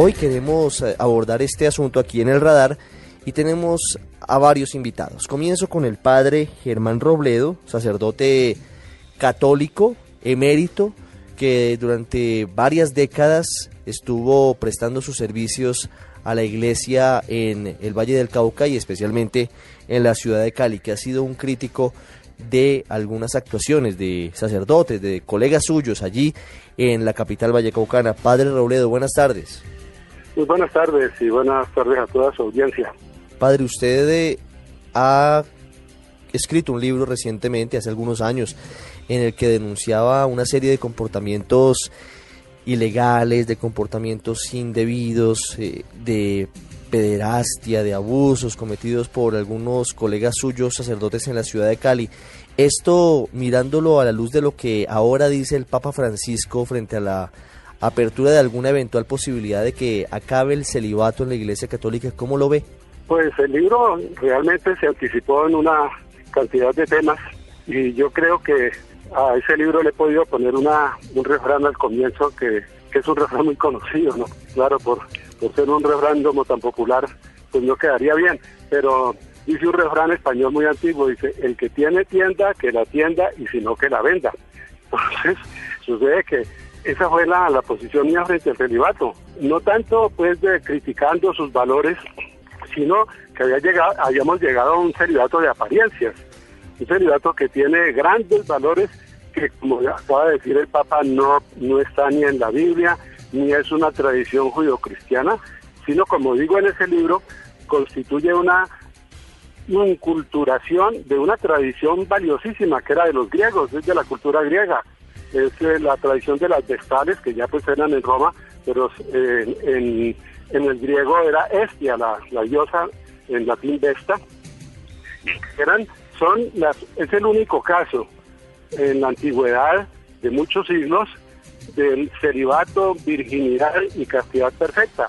Hoy queremos eh, abordar este asunto aquí en el radar y tenemos a varios invitados. Comienzo con el padre Germán Robledo, sacerdote católico, emérito, que durante varias décadas estuvo prestando sus servicios a la iglesia en el Valle del Cauca y especialmente en la ciudad de Cali, que ha sido un crítico de algunas actuaciones de sacerdotes, de colegas suyos allí en la capital vallecaucana. Padre Robledo, buenas tardes. Buenas tardes y buenas tardes a toda su audiencia. Padre, usted eh, ha escrito un libro recientemente, hace algunos años, en el que denunciaba una serie de comportamientos ilegales, de comportamientos indebidos, eh, de pederastia, de abusos cometidos por algunos colegas suyos sacerdotes en la ciudad de Cali. Esto mirándolo a la luz de lo que ahora dice el Papa Francisco frente a la apertura de alguna eventual posibilidad de que acabe el celibato en la Iglesia Católica, ¿cómo lo ve? Pues el libro realmente se anticipó en una cantidad de temas y yo creo que a ese libro le he podido poner una, un refrán al comienzo que, es un refrán muy conocido, ¿no? Claro, por, por ser un refrán como tan popular, pues no quedaría bien, pero dice un refrán español muy antiguo, dice, el que tiene tienda, que la tienda, y si no, que la venda. Entonces, sucede que esa fue la, la posición mía frente al celibato. No tanto, pues, de criticando sus valores, sino que había llegado, habíamos llegado a un celibato de apariencias un celibato que tiene grandes valores que, como acaba de decir el Papa, no, no está ni en la Biblia, ni es una tradición judio-cristiana, sino, como digo en ese libro, constituye una inculturación de una tradición valiosísima que era de los griegos, es de la cultura griega, es eh, la tradición de las vestales que ya pues eran en Roma, pero eh, en, en, el griego era Estia, la, la diosa, en latín Vesta, eran son las, es el único caso en la antigüedad de muchos siglos del celibato, virginidad y castidad perfecta,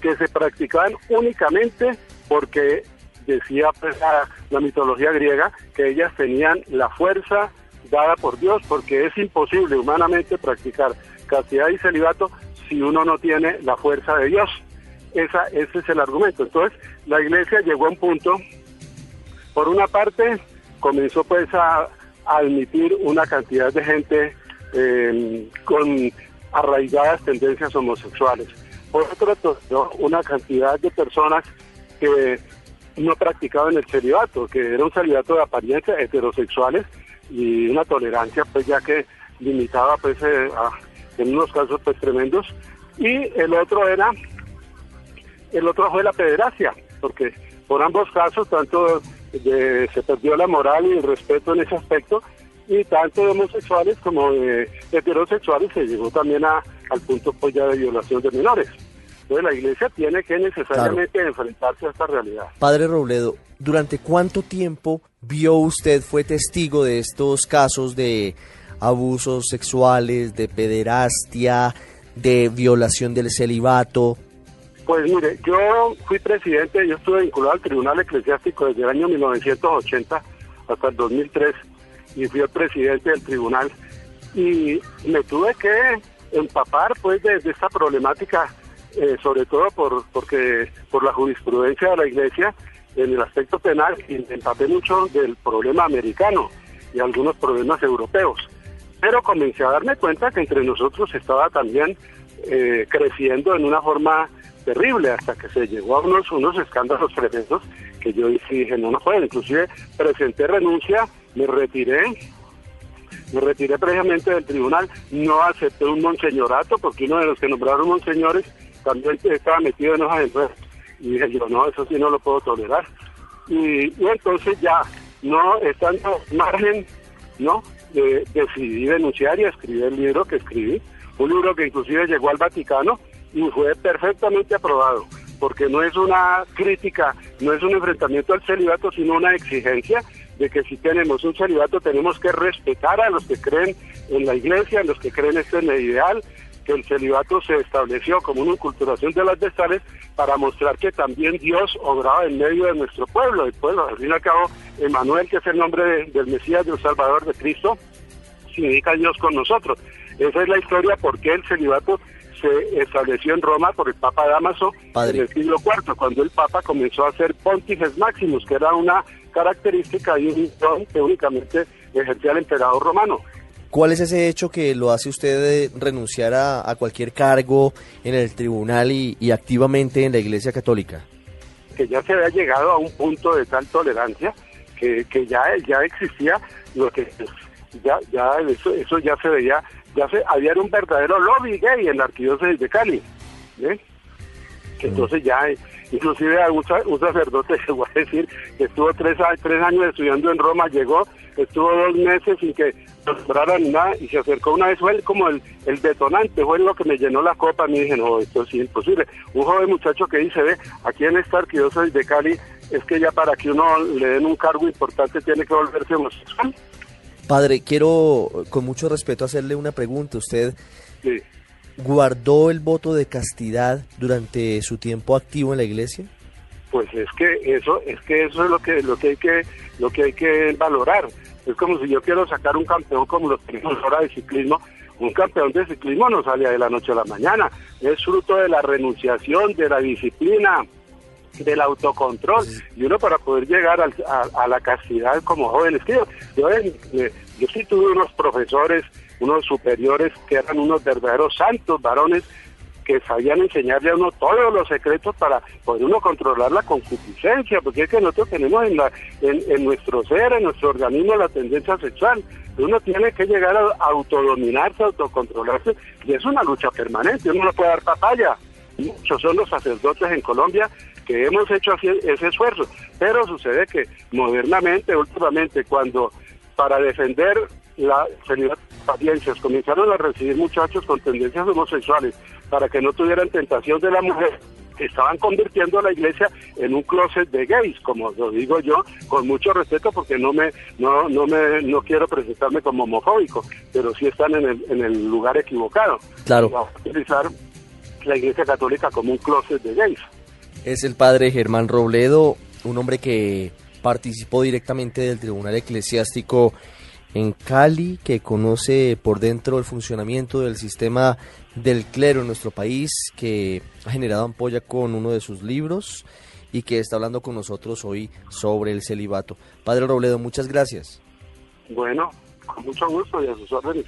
que se practicaban únicamente porque decía pues, la, mitología griega que ellas tenían la fuerza dada por Dios, porque es imposible humanamente practicar castidad y celibato si uno no tiene la fuerza de Dios. Esa, ese es el argumento. Entonces, la iglesia llegó a un punto por una parte, comenzó pues a, admitir una cantidad de gente eh, con arraigadas tendencias homosexuales. Por otro lado, una cantidad de personas que no practicaban el celibato, que era un celibato de apariencia heterosexuales y una tolerancia pues ya que limitaba pues eh, en unos casos pues tremendos y el otro era el otro fue la pederastia porque por ambos casos tanto se perdió la moral y el respeto en ese aspecto y tanto de homosexuales como de heterosexuales se llegó también a, al punto pues ya de violación de menores. Entonces la iglesia tiene que necesariamente enfrentarse a esta realidad. Padre Robledo, ¿durante cuánto tiempo vio usted, fue testigo de estos casos de abusos sexuales, de pederastia, de violación del celibato? Pues mire, yo fui presidente, yo estuve vinculado al Tribunal Eclesiástico desde el año 1980 hasta el 2003 y fui el presidente del tribunal y me tuve que empapar pues de, esta problemática, eh, sobre todo por porque por la jurisprudencia de la Iglesia en el aspecto penal empapé mucho del problema americano y algunos problemas europeos. Pero comencé a darme cuenta que entre nosotros estaba también eh, creciendo en una forma terrible hasta que se llegó a unos, unos escándalos tremendos que yo dije, no, no puedo. Inclusive presenté renuncia, me retiré, me retiré previamente del tribunal, no acepté un monseñorato porque uno de los que nombraron monseñores también estaba metido en hojas de Y dije yo, no, eso sí no lo puedo tolerar. Y, entonces ya, no estando margen, ¿no? decidí denunciar y escribí el libro que escribí, un libro que inclusive llegó al Vaticano y fue perfectamente aprobado, porque no es una crítica, no es un enfrentamiento al celibato, sino una exigencia de que si tenemos un celibato tenemos que respetar a los que creen en la iglesia, a los que creen este en el ideal, que el celibato se estableció como una inculturación de las vestales para mostrar que también Dios obraba en medio de nuestro pueblo. El pueblo, al fin y al cabo, Emanuel, que es el nombre del Mesías, del Salvador de Cristo, significa Dios con nosotros. Esa es la historia por qué el celibato se estableció en Roma por el Papa Damaso en el siglo IV, cuando el Papa comenzó a ser Pontifex Maximus, que era una característica y un don que únicamente ejercía el emperador romano. ¿Cuál es ese hecho que lo hace usted renunciar a, cualquier cargo en el tribunal y, activamente en la Iglesia Católica? Que ya se había llegado a un punto de tal tolerancia que, ya, ya existía lo que ya, ya eso, eso ya se veía, ya se, había un verdadero lobby gay en la arquidiócesis de Cali. Que mm. entonces ya Inclusive un, un sacerdote, se voy a decir, que estuvo tres, tres años estudiando en Roma, llegó, estuvo dos meses sin que nombraran nada y se acercó una vez, fue como el, el detonante, fue lo que me llenó la copa, me dije, no, esto es imposible. Un joven muchacho que dice, ve, aquí en esta arquidiócesis de Cali, es que ya para que uno le den un cargo importante tiene que volverse homosexual. Padre, quiero con mucho respeto hacerle una pregunta. Usted sí guardó el voto de castidad durante su tiempo activo en la iglesia? Pues es que eso es que eso es lo que lo que hay que lo que hay que valorar. Es como si yo quiero sacar un campeón como los tenemos ahora de ciclismo, un campeón de ciclismo no sale de la noche a la mañana, es fruto de la renunciación, de la disciplina, del autocontrol. Y uno para poder llegar a, la castidad como joven, es que yo, yo, yo sí tuve unos profesores unos superiores que eran unos verdaderos santos varones que sabían enseñarle a uno todos los secretos para poder uno controlar la concupiscencia, porque es que nosotros tenemos en, la, en, nuestro ser, en nuestro organismo la tendencia sexual. Uno tiene que llegar a autodominarse, autocontrolarse, y es una lucha permanente, uno no puede dar papaya. Muchos son los sacerdotes en Colombia que hemos hecho ese esfuerzo, pero sucede que modernamente, últimamente, cuando para defender la audiencias comenzaron a recibir muchachos con tendencias homosexuales para que no tuvieran tentación de la mujer, estaban convirtiendo a la iglesia en un closet de gays, como lo digo yo, con mucho respeto porque no me no no me no quiero presentarme como homofóbico, pero sí están en el, en el lugar equivocado. Claro. utilizar la iglesia católica como un closet de gays. Es el padre Germán Robledo, un hombre que participó directamente del Tribunal Eclesiástico en Cali, que conoce por dentro el funcionamiento del sistema del clero en nuestro país, que ha generado ampolla con uno de sus libros y que está hablando con nosotros hoy sobre el celibato. Padre Robledo, muchas gracias. Bueno, con mucho gusto y a sus órdenes.